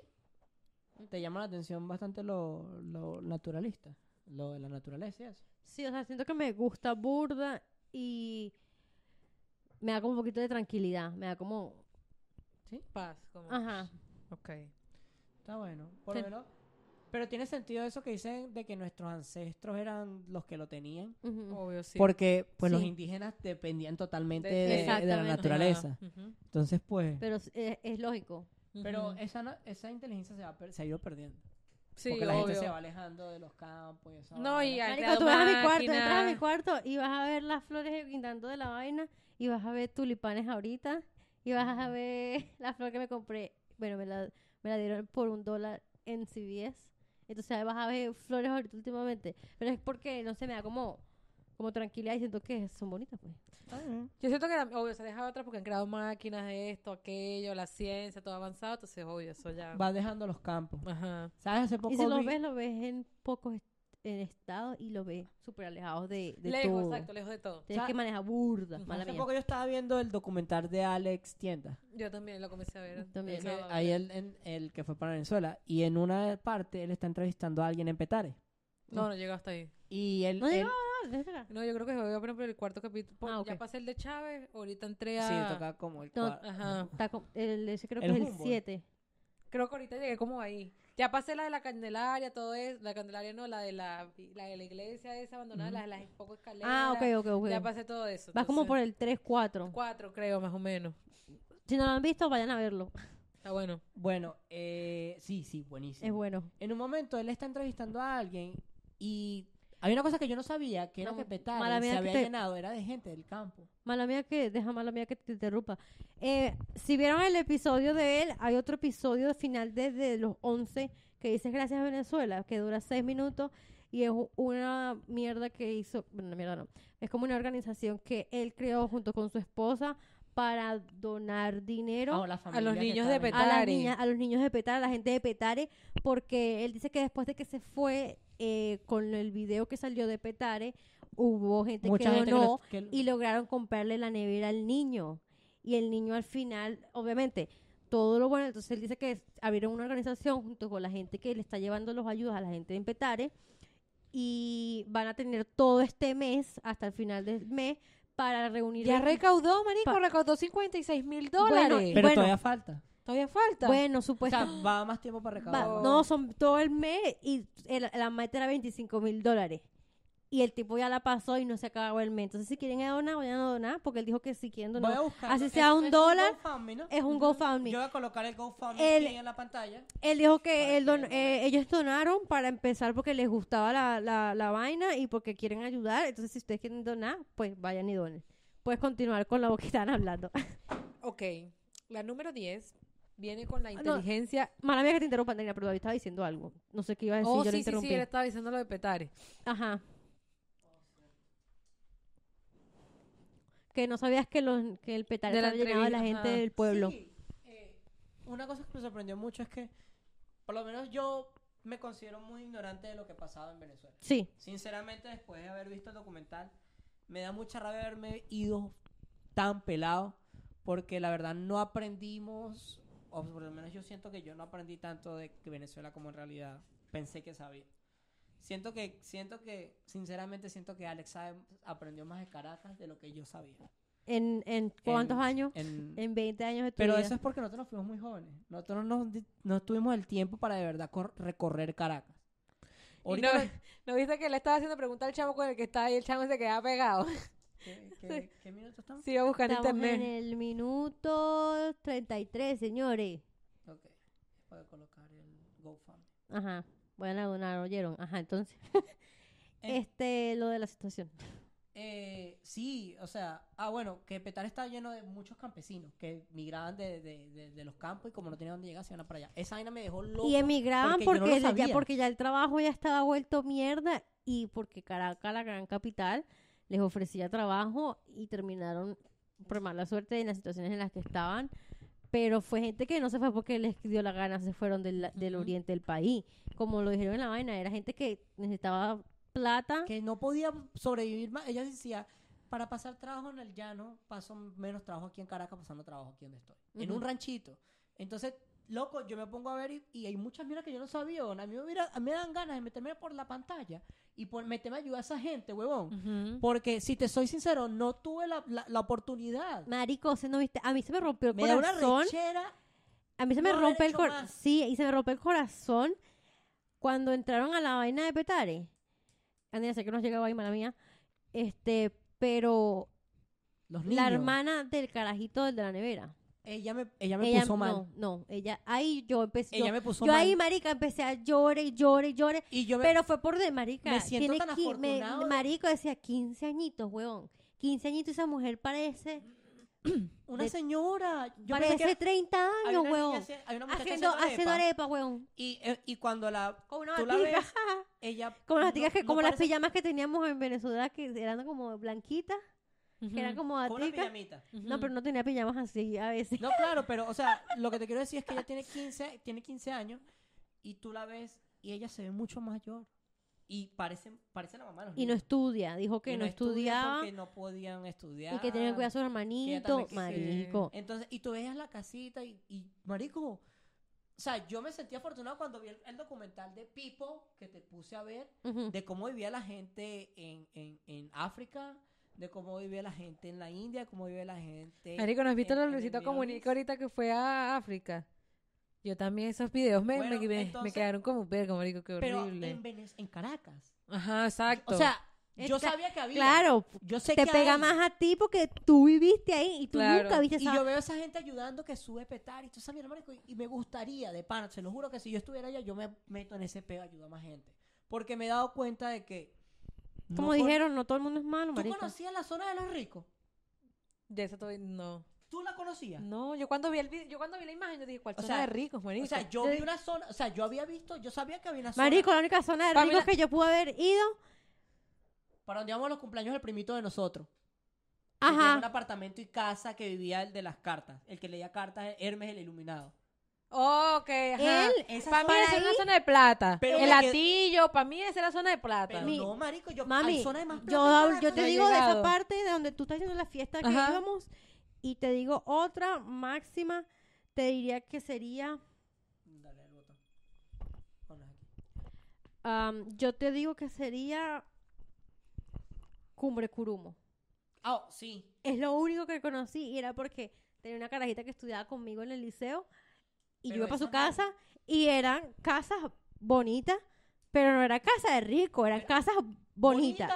Te llama la atención bastante lo, lo naturalista. Lo de la naturaleza y eso. Sí, o sea, siento que me gusta burda y me da como un poquito de tranquilidad. Me da como... Sí. Paz, como... Ajá. Ok. Está bueno. Por Sí. lo menos. Pero tiene sentido eso que dicen de que nuestros ancestros eran los que lo tenían. Obvio, sí. Porque pues los indígenas dependían totalmente De- de, de la naturaleza. Entonces, pues. Pero es, es lógico. Pero esa, inteligencia se, va per- se ha ido perdiendo. Sí, porque la gente se va alejando de los campos y eso. No, y Marico, tú vas a mi cuarto, entras a mi cuarto y vas a ver las flores guindando de la vaina y vas a ver tulipanes ahorita y vas a ver la flor que me compré. Bueno, me la, me la dieron por un dólar en CVS. Entonces ahí vas a ver flores ahorita últimamente. Pero es porque, no sé, me da como, como tranquilidad y siento que son bonitas, pues. Yo siento que, obvio, se deja otra porque han creado máquinas de esto, aquello, la ciencia, todo avanzado, entonces, obvio, eso ya... Va dejando los campos. Ajá. ¿Sabes? Hace poco Y si los vi- ves, lo ves en pocos en estado y lo ves súper alejados de, de lejos, todo. exacto, lejos de todo. Tienes que manejar burda, mala Hace mía. poco yo estaba viendo el documental de Alex Tienda. Yo también lo comencé a ver. También. el ahí él, en- el que fue para Venezuela. Y en una parte él está entrevistando a alguien en Petare. No, no llegó hasta ahí. Y él... No él- no. No, yo creo que voy a poner por el cuarto capítulo. Ah. Ya pasé el de Chávez, ahorita entré a... Sí, toca como el No, cua- Ajá. El, ese creo El que es el Humboldt. 7. Creo que ahorita llegué como ahí. Ya pasé la de la Candelaria, todo eso. La Candelaria no, la de la, la, de la iglesia esa abandonada, la de las poco escaleras. Ah, ok, ok, ok. Ya pasé todo eso. Vas como por el 3, 4. Cuatro, creo, más o menos. Si no lo han visto, vayan a verlo. Está bueno. Bueno, eh, sí, sí, buenísimo. Es bueno. En un momento él está entrevistando a alguien y hay una cosa que yo no sabía, que era No, que Petare mala mía se que había te- llenado, era de gente del campo. Mala mía que, deja mala mía que te interrumpa. Eh, si vieron el episodio de él, hay otro episodio final desde los 11 que dice Gracias a Venezuela, que dura 6 minutos y es una mierda que hizo, bueno, una mierda no, es como una organización que él creó junto con su esposa para donar dinero Ah, las los niños de en- a las Petare. niñas, a los niños de Petare, a la gente de Petare, porque él dice que después de que se fue eh, con el video que salió de Petare, hubo gente Mucha que gente que donó lo- que lo- y lograron comprarle la nevera al niño. Y el niño al final, obviamente, todo lo bueno, entonces él dice que abrieron una organización junto con la gente que le está llevando los ayudas a la gente de Petare y van a tener todo este mes, hasta el final del mes, para reunir... Ya el- recaudó, marico, recaudó 56 mil Bueno, dólares. Pero bueno, todavía falta. Todavía falta. Bueno, O supuestamente... sea, va más tiempo para recaudar. Va- no, son todo el mes y el- la meta era 25 mil dólares. Y el tipo ya la pasó y no se acabó el mes. Entonces, si quieren donar, vayan a donar, porque él dijo que si quieren Voy donar, a buscar. así sea un dólar, GoFundMe, ¿no? es un. GoFundMe. Yo voy a colocar el GoFundMe El- aquí en la pantalla. Él dijo que Para él don- que eh, ellos donaron para empezar porque les gustaba la, la, la vaina y porque quieren ayudar. Entonces, si ustedes quieren donar, pues vayan y donen. Puedes continuar con lo que estaban hablando. Ok. La número 10 viene con la no. inteligencia. Mala mía que te interrumpa, Andrea, pero David estaba diciendo algo. No sé qué iba a decir, oh, yo sí, le sí, interrumpí. sí, él estaba diciendo lo de Petare. Ajá. Que no sabías que, los, que el petar De la estaba llenado de la gente ajá. del pueblo. Sí, eh, una cosa que me sorprendió mucho es que, por lo menos yo me considero muy ignorante de lo que pasaba en Venezuela. Sí. Sinceramente, después de haber visto el documental, me da mucha rabia haberme ido tan pelado, porque la verdad no aprendimos, o por lo menos yo siento que yo no aprendí tanto de Venezuela como en realidad pensé que sabía. Siento que, siento que, sinceramente siento que Alex sabe- aprendió más de Caracas de lo que yo sabía. ¿En, en cuántos En- años? en- En 20 años de tu pero vida. eso es porque nosotros nos fuimos muy jóvenes. Nosotros no, no tuvimos el tiempo para de verdad cor- recorrer Caracas. No, ¿no viste que le estaba haciendo pregunta al chamo con el que está y el chamo se quedaba pegado? ¿Qué, qué, qué minuto estamos? Sí, iba a buscar en Estamos internet. en el minuto 33, señores. Ok. Puedo colocar el GoFundMe. Ajá. A donar, ¿oyeron? Ajá, entonces. Eh. este, lo de la situación. Eh, sí, o sea, ah, bueno, que Petar está lleno de muchos campesinos que migraban de, de, de, de los campos y como no tenían dónde llegar, se iban a para allá. Esa vaina me dejó loco. Y emigraban porque no ya, porque ya el trabajo ya estaba vuelto mierda y porque Caracas, la gran capital, les ofrecía trabajo y terminaron por mala suerte en las situaciones en las que estaban. Pero fue gente que no se fue porque les dio la gana, se fueron del, del Ujú. oriente del país. Como lo dijeron en la vaina, era gente que necesitaba plata. que no podía sobrevivir más. Ella decía, para pasar trabajo en el llano, paso menos trabajo aquí en Caracas, pasando trabajo aquí donde estoy. En Ujú. un ranchito. Entonces, loco, yo me pongo a ver y, y hay muchas miras que yo no sabía. A mí me, hubiera- a mí me dan ganas de meterme por la pantalla y por meterme a ayudar a esa gente, huevón. Porque, si te soy sincero, no tuve la, la- la oportunidad. Marico, ¿se no viste? A mí se me rompió el Me da una corazón. rechera. A mí se me no rompe el corazón. Sí, y se me rompe el corazón cuando entraron a la vaina de Petare. Andrea, sé que nos llegaba ahí, mala mía. Este, pero Los niños. la hermana del carajito del de la nevera. Ella me, ella me ella puso mal. no, no, ella ahí yo empecé Ella yo, me puso yo mal. ahí marica empecé a llorar y llorar y llorar, y yo me, pero fue por de marica. me siento tiene tan qui- me- marico decía 15 añitos, weón. 15 añitos esa mujer parece una de- señora. Yo parece que era- 30 hay años, una niña weón. haci- hay una Haciendo haciendo arepa, weón. Y, eh, y cuando la, Con una tú la ves, ella... Como las no- que no como las pijamas que teníamos en Venezuela que eran como blanquitas, que eran como Con una pijamita. No, pero no tenía pijamas así a veces. No, claro, pero, o sea, lo que te quiero decir es que ella tiene 15, tiene 15 años y tú la ves y ella se ve mucho mayor. Y parece, parece la mamá de los Y no niños. estudia, dijo que Y no, estudia estudiaba Porque no podían estudiar. y que tenía que cuidar a sus que ella hermanitos, también- marico. Entonces, y tú veías la casita y, y, marico, o sea, yo me sentí afortunado cuando vi el, el documental de Pipo que te puse a ver, Ujú. de cómo vivía la gente en, en, en África, de cómo vivía la gente en la India, cómo vivía la gente... Marico, ¿no has visto en- el Luisito Comunica ahorita que fue a África? Yo también esos videos me, Bueno, me, me- me entonces- quedaron como verga, marico, qué Pero horrible. en, Venez- en Caracas. Ajá, exacto. O sea, yo sabía que había. Claro, yo sé te que pega hay. más a ti porque tú viviste ahí y tú Claro. nunca viste Y esa yo veo a esa gente ayudando que sube petar y tú sabes, marico, y- y me gustaría, de pana, se lo juro que si yo estuviera allá, yo me meto en ese peo, ayuda a más gente. Porque me he dado cuenta de que... no Como con- dijeron, no todo el mundo es malo, ¿Tú marico. conocías la zona de los ricos? De eso todavía no. ¿Tú la conocías? No, yo cuando vi el vi- yo cuando vi la imagen yo dije, ¿cuál O zona sea, de ricos, marico? O sea, yo vi una zona, o sea, yo había visto, yo sabía que había una zona Marico, la única zona de ricos la- que yo pude haber ido, para donde íbamos los cumpleaños del primito de nosotros. tenía un ajá, apartamento y casa que vivía el de las cartas. El que leía cartas, Hermes el iluminado. Ok, ajá. Él, Esa para mí zona esa es ahí- una zona de plata. Pero el me qued- latillo, para mí esa es la zona de plata. Pero Mi- no, marico, yo mami, hay zona de más plata yo, te digo de esa llegado. parte de donde tú estás haciendo la fiesta que Ajá. íbamos y te digo otra máxima, te diría que sería, Dale al botón. Ponla aquí. am, yo te digo que sería Cumbre Curumo. Ah, oh, sí. Es lo único que conocí y era porque tenía una carajita que estudiaba conmigo en el liceo y yo iba para su no- casa y eran casas bonitas, pero no era casa de rico, eran Pero- casas bonitas.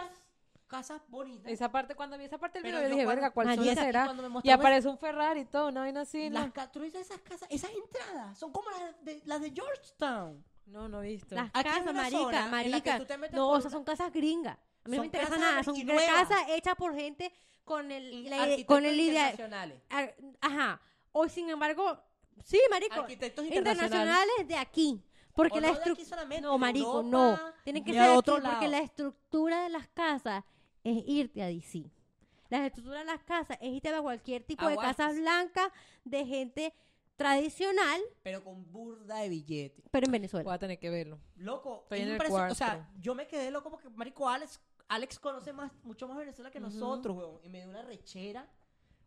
Casas bonitas. Esa parte, cuando vi esa parte del video, yo dije, verga, ¿cuál zona y será? Y mostraba aparece un Ferrari y todo, una vaina así. Las ¿no? ca- tú dices esas casas, esas entradas son como las de, las de Georgetown. No, no he visto. Las Aquí casas, marica, marica. No, por esas una- son casas gringas. A mí no me interesa nada, son y casas hechas por gente con el, Y la- arquitectos con el idea. internacionales. Ah, Ajá. Hoy, sin embargo, sí, marico, Arquitectos internacionales. internacionales de aquí. Porque O la no estructura. No, marico, Europa, no. Tienen que ser aquí otro porque lado. la estructura de las casas es irte a DC. La estructura de las casas es irte a cualquier tipo de casas blancas de gente tradicional, Pero con burda de billete. pero en Venezuela. Voy a tener que verlo. Loco, Estoy es en el impresio- O sea, yo me quedé loco porque, marico, Alex, Alex conoce más, mucho más Venezuela que nosotros, weón. Y me dio una rechera,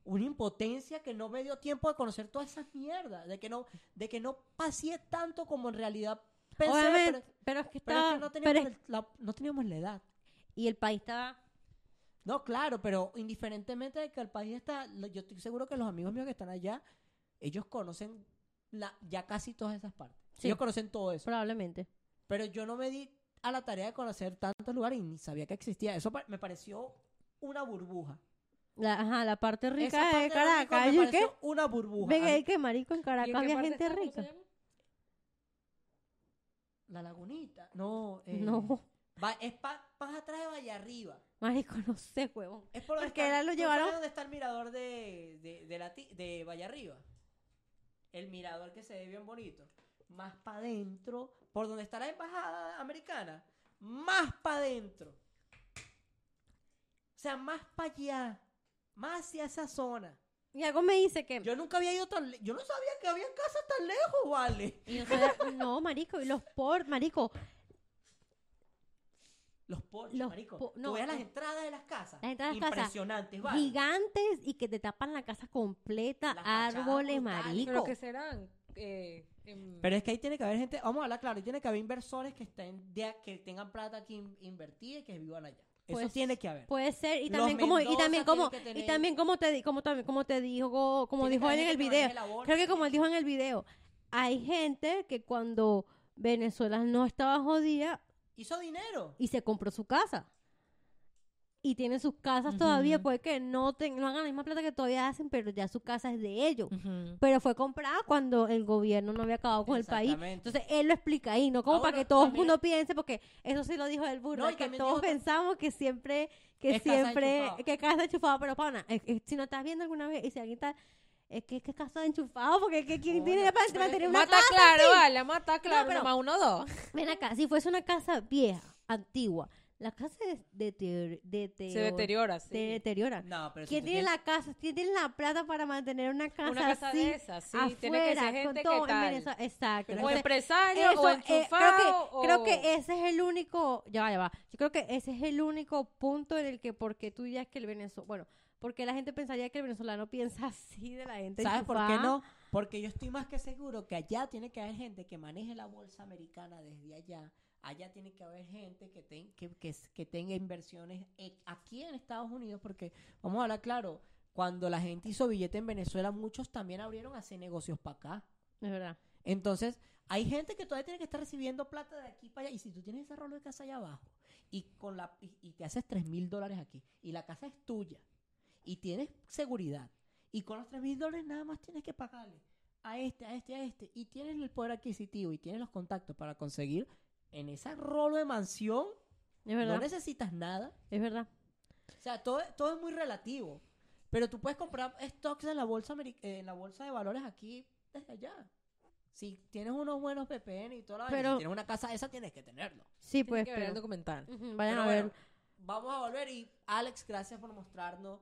una impotencia que no me dio tiempo de conocer todas esas mierdas. De que no, de que no pasé tanto como en realidad pensé. Obviamente, pero, pero es que pero es que no pero teníamos, es- la, no teníamos la edad. y el país estaba. No, claro, pero indiferentemente de que el país está, yo estoy seguro que los amigos míos que están allá, ellos conocen la, ya casi todas esas partes. Sí. Ellos conocen todo eso. Probablemente. Pero yo no me di a la tarea de conocer tantos lugares y ni sabía que existía. Eso me pareció una burbuja. La, ajá, la parte rica de Caracas. ¿Y qué? una burbuja. Venga, ¿y qué marico en ¿Y Caracas en había gente rica? La lagunita. No. eh, No, va- es pa- más atrás de Valle Arriba. marico, no sé, huevón. Es por donde Porque está- lo ¿tú llevaron- dónde está el mirador de, de, de, la ti- de Valle Arriba? El mirador que se ve bien bonito. Más para adentro, por donde está la embajada americana. Más para adentro. O sea, más para allá. Más hacia esa zona. Y algo me dice que. Yo nunca había ido tan lejos. Yo no sabía que había casas tan lejos, vale. y no, sabía- no, marico, y los por, marico, Los porches, Los marico. po- Tú no, veas las no. entradas de las casas. Las entradas de las casas. Impresionantes, vale. gigantes y que te tapan la casa completa, Las árboles, marico. ¿Pero qué serán? Eh, Pero es que ahí tiene que haber gente, vamos a hablar claro, ahí tiene que haber inversores que estén de- que tengan plata aquí in- invertida y que vivan allá. Eso Pues, tiene que haber. Puede ser y también como y también como y también como te di- como también como te dijo como dijo él en el video. Creo que como él dijo en el video, hay gente que cuando Venezuela no estaba jodida Hizo dinero. y se compró su casa. Y tienen sus casas todavía, puede que no, ten- no hagan la misma plata que todavía hacen, pero ya su casa es de ellos. Pero fue comprada cuando el gobierno no había acabado con el país. Entonces él lo explica ahí, no como Ah, para que todo el también- mundo piense, porque eso sí lo dijo el burro, No, que todos dijo pensamos que siempre, que Es siempre, que casa enchufado, pero pana, es- es- si no estás viendo alguna vez y si alguien está, es que es que casa enchufado, porque que quién tiene para pero mantener una Mata casa claro, así? vale, mata claro, pero- nomás uno o dos. Ven acá, si fuese una casa vieja, antigua, la casa se deteriora, Se deteriora, sí. se deteriora. No, pero ¿Quién tiene tienes- la casa? ¿Quién tiene la plata para mantener una casa, Una casa así? de esas, sí. afuera, Tiene que ser con gente todo que en tal. Venezuela. Exacto. O Entonces, empresario, eso, o eh, enchufado, creo, que, o... creo que ese es el único, ya va, ya va. Yo creo que ese es el único punto en el que, porque tú dirías que el venezolano, bueno, porque la gente pensaría que el venezolano piensa así de la gente ¿Sabes por qué no? Porque yo estoy más que seguro que allá tiene que haber gente que maneje la bolsa americana desde allá. Allá tiene que haber gente que, ten- que, que, que tenga inversiones eh, aquí en Estados Unidos. Porque, vamos a hablar claro, cuando la gente hizo billete en Venezuela, muchos también abrieron a hacer negocios para acá. Es verdad. Entonces, hay gente que todavía tiene que estar recibiendo plata de aquí para allá. Y si tú tienes ese rolo de casa allá abajo y, con la, y, y te haces 3 mil dólares aquí y la casa es tuya y tienes seguridad y con los 3 mil dólares nada más tienes que pagarle a este, a este, a este y tienes el poder adquisitivo y tienes los contactos para conseguir en ese rolo de mansión, Es verdad. no necesitas nada. Es verdad. O sea, todo, todo es muy relativo. Pero tú puedes comprar stocks en la bolsa eh, en la bolsa de valores aquí desde allá. Si tienes unos buenos VPN y toda la Pero- si tienes una casa esa tienes que tenerlo. Sí, Tienes pues, que ver el pero... documental. Vayan Pero a ver. bueno, vamos a volver y Alex, gracias por mostrarnos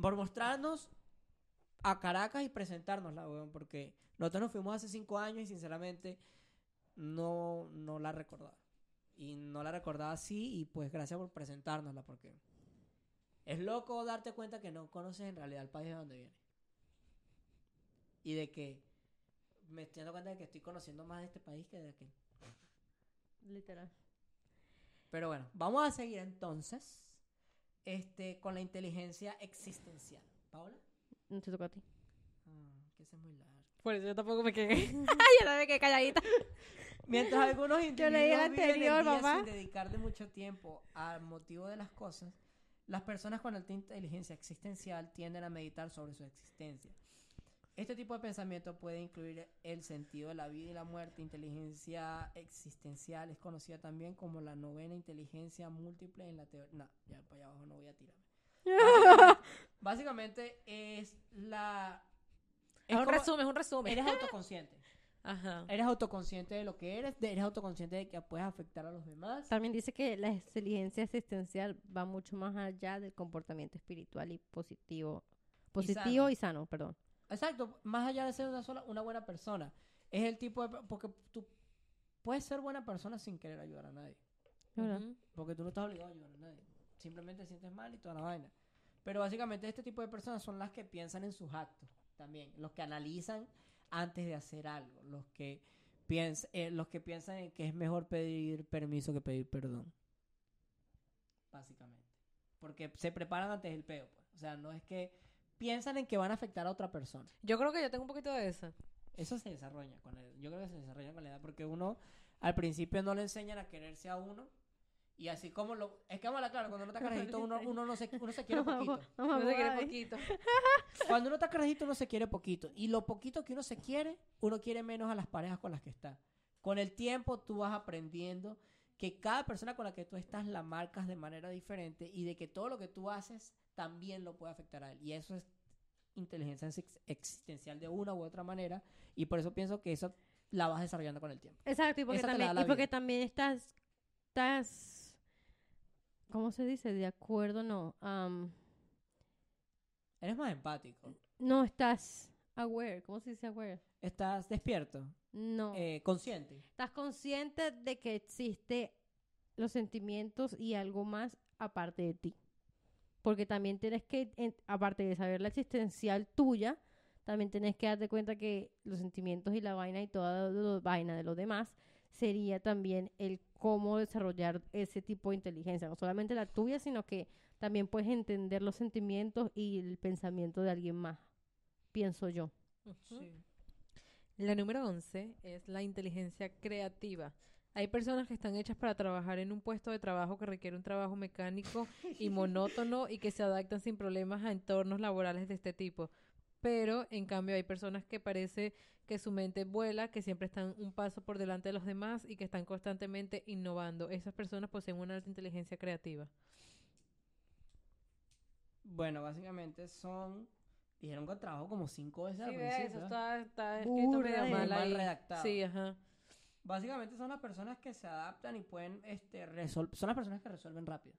por mostrarnos a Caracas y presentárnosla, weón, porque nosotros nos fuimos hace cinco años y sinceramente no, no la recordaba. Y no la recordaba así y pues gracias por presentárnosla porque es loco darte cuenta que no conoces en realidad el país de donde vienes. Y de que me estoy dando cuenta de que estoy conociendo más de este país que de aquel. Literal. Pero bueno, vamos a seguir entonces este, con la inteligencia existencial. ¿Paola? No te toca a ti. Ah, que ese es muy largo. Por eso yo tampoco me quedé. yo me quedé calladita. Mientras algunos Yo leí el anterior, papá. sin dedicarle mucho tiempo al motivo de las cosas, las personas con alta inteligencia existencial tienden a meditar sobre su existencia. Este tipo de pensamiento puede incluir el sentido de la vida y la muerte. Inteligencia existencial es conocida también como la novena inteligencia múltiple en la teoría. No, ya para allá abajo no voy a tirarme. Básicamente, básicamente es la... Es un resumen, es un resumen. Eres autoconsciente. Ajá. Eres autoconsciente de lo que eres, eres autoconsciente de que puedes afectar a los demás. También dice que la inteligencia existencial va mucho más allá del comportamiento espiritual y positivo. Positivo sano. y sano, perdón. Exacto, más allá de ser una sola, una buena persona. Es el tipo de... Porque tú puedes ser buena persona sin querer ayudar a nadie. Verdad. Ujú. Porque tú no estás obligado a ayudar a nadie. Simplemente te sientes mal y toda la vaina. Pero básicamente este tipo de personas son las que piensan en sus actos también. Los que analizan antes de hacer algo. Los que, piens eh, los que piensan en que es mejor pedir permiso que pedir perdón. Básicamente. Porque se preparan antes del peo. Pues. O sea, no es que piensan en que van a afectar a otra persona. Yo creo que yo tengo un poquito de eso. Eso se desarrolla con el, yo creo que se desarrolla con la edad porque uno al principio no le enseñan a quererse a uno y así como lo es que vamos a hablar claro cuando uno está carajito uno, uno no se uno se quiere poquito. Vamos a No se quiere poquito. cuando uno está carajito uno se quiere poquito. Y lo poquito que uno se quiere uno quiere menos a las parejas con las que está. Con el tiempo tú vas aprendiendo que cada persona con la que tú estás la marcas de manera diferente y de que todo lo que tú haces también lo puede afectar a él. Y eso es inteligencia ex- existencial de una u otra manera. Y por eso pienso que eso la vas desarrollando con el tiempo. Exacto, y porque, Esa la también, la y porque también estás, estás, ¿cómo se dice? De acuerdo, no. Eres más empático. no estás aware, ¿cómo se dice aware? Estás despierto, No. eh, consciente. Estás consciente de que existe los sentimientos y algo más aparte de ti. Porque también tienes que, en- aparte de saber la existencial tuya, también tienes que darte cuenta que los sentimientos y la vaina y toda la vaina de los demás sería también el cómo desarrollar ese tipo de inteligencia. No solamente la tuya, sino que también puedes entender los sentimientos y el pensamiento de alguien más. Pienso yo. La número 11 es la inteligencia creativa. Hay personas que están hechas para trabajar en un puesto de trabajo que requiere un trabajo mecánico y monótono y que se adaptan sin problemas a entornos laborales de este tipo. Pero, en cambio, hay personas que parece que su mente vuela, que siempre están un paso por delante de los demás y que están constantemente innovando. Esas personas poseen una alta inteligencia creativa. Bueno, básicamente son. Dijeron que trabajo como cinco veces al Sí, principio. eso ¿eh? está, está escrito Burda medio mal mal ahí. redactado. Sí, ajá. Básicamente son las personas que se adaptan y pueden este, resolver. Son las personas que resuelven rápido.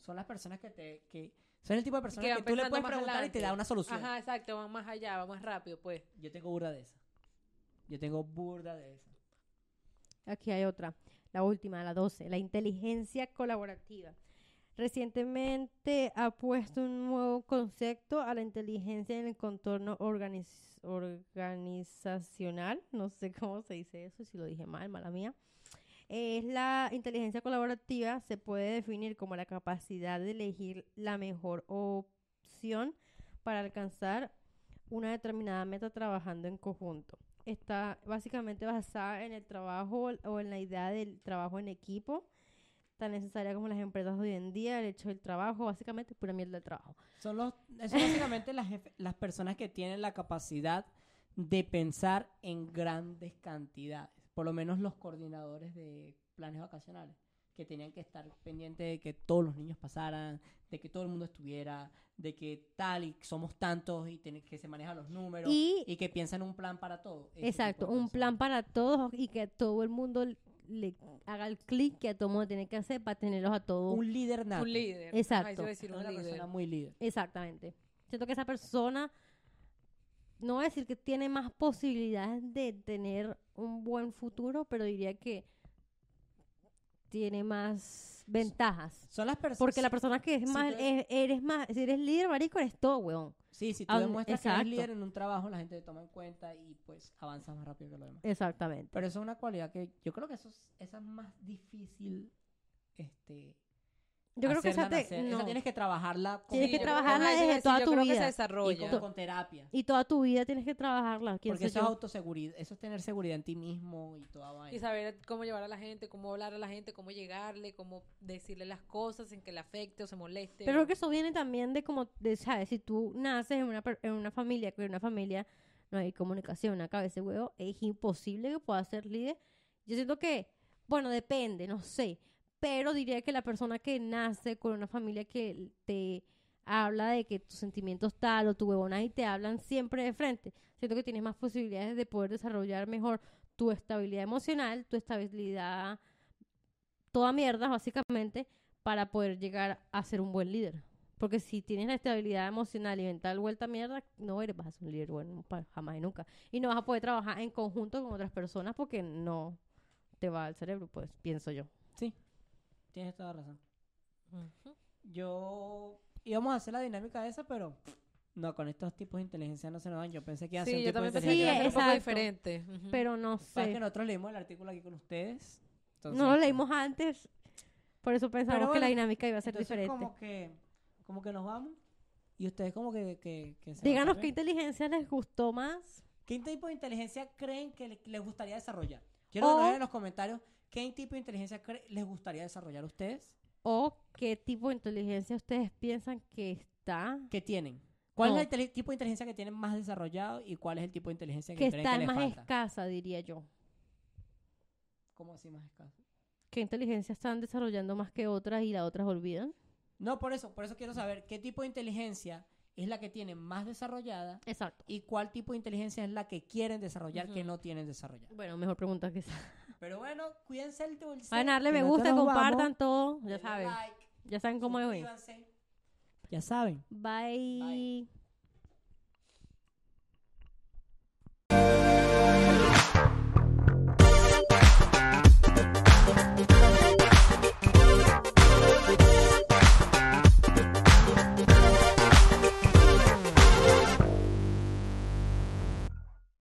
Son las personas que te. Que, son el tipo de personas que, tú le puedes preguntar y te da una solución. Ajá, exacto, van más allá, van más rápido, pues. Yo tengo burda de esa. Yo tengo burda de esa. Aquí hay otra, la última, la 12, la inteligencia colaborativa. Recientemente ha puesto un nuevo concepto a la inteligencia en el contorno organiz- organizacional. No sé cómo se dice eso, si lo dije mal, mala mía. Es la inteligencia colaborativa, se puede definir como la capacidad de elegir la mejor opción para alcanzar una determinada meta trabajando en conjunto. Está básicamente basada en el trabajo o en la idea del trabajo en equipo, tan necesaria como las empresas hoy en día, el hecho del trabajo, básicamente pura mierda del trabajo. Son los, son básicamente las, las personas que tienen la capacidad de pensar en grandes cantidades. Por lo menos los coordinadores de planes vacacionales, que tenían que estar pendientes de que todos los niños pasaran, de que todo el mundo estuviera, de que tal y somos tantos y que se manejan los números Y- y, que piensan un plan para todo. Ese Exacto, un plan para todos y que todo el mundo le haga el clic que a todo el mundo tiene que hacer para tenerlos a todos. Un líder nato. Un líder. Exacto. Ajá, eso iba a decir un una líder. persona muy líder. Exactamente. Siento que esa persona, no voy a decir que tiene más posibilidades de tener un buen futuro, pero diría que tiene más ventajas. Son las personas... Porque la persona que es si más, es- eres más, si eres líder, marico, eres todo, weón. Sí, si tú demuestras que eres líder en un trabajo, la gente te toma en cuenta y pues avanzas más rápido que lo demás. Exactamente. Pero eso es una cualidad que yo creo que eso es, esa es más difícil este Yo creo que esa, te, nacer. no. Esa tienes que trabajarla con, Tienes que trabajarla desde toda tu yo creo que vida. y con, con terapia. Y toda tu vida tienes que trabajarla. ¿Quién Porque eso es autoseguridad, eso es tener seguridad en ti mismo y toda vaina. Y saber cómo llevar a la gente, cómo hablar a la gente, cómo llegarle, cómo decirle las cosas sin que le afecte o se moleste. Pero creo que eso viene también de como, de, ¿sabes? Si tú naces en una, en una familia, que en una familia no hay comunicación, una cabeza de huevo, es imposible que puedas ser líder. Yo siento que, bueno, depende, no sé. Pero diría que la persona que nace con una familia que te habla de que tus sentimientos tal o tu huevona y te hablan siempre de frente, siento que tienes más posibilidades de poder desarrollar mejor tu estabilidad emocional, tu estabilidad, toda mierda, básicamente, para poder llegar a ser un buen líder. Porque si tienes la estabilidad emocional y mental vuelta a mierda, no eres, vas a ser un líder bueno jamás y nunca. Y no vas a poder trabajar en conjunto con otras personas porque no te va al cerebro, pues, pienso yo. Sí. Tienes toda razón. Ujú. Yo íbamos a hacer la dinámica de esa, pero no, con estos tipos de inteligencia no se nos dan. Yo pensé que iba a ser Sí, un yo tipo de también pensé que un poco diferente. Ujú. Pero no sé. que nosotros leímos el artículo aquí con ustedes. entonces- no lo leímos antes, por eso pensamos Pero que la bueno, dinámica iba a ser diferente. como que como que nos vamos y ustedes como que, que, que se Díganos qué inteligencia les gustó más. ¿Qué tipo de inteligencia creen que le- les gustaría desarrollar? Quiero O- en los comentarios qué tipo de inteligencia les gustaría desarrollar a ustedes. O qué tipo de inteligencia ustedes piensan que está, ¿Qué tienen? ¿Cuál No. es el tipo de inteligencia que tienen más desarrollado y cuál es el tipo de inteligencia que, que creen está que les más falta? escasa, diría yo. ¿Cómo así más escaso? ¿Qué inteligencia están desarrollando más que otras y las otras olvidan? No, por eso, por eso quiero saber qué tipo de inteligencia es la que tienen más desarrollada Exacto. y cuál tipo de inteligencia es la que quieren desarrollar que no tienen desarrollada. Bueno, mejor pregunta que esa. Pero bueno, cuídense el dulce. Van a darle me gusta, compartan vamos. todo. Ya Denle saben. like, Ya saben cómo es hoy. Ya saben. Bye. Bye.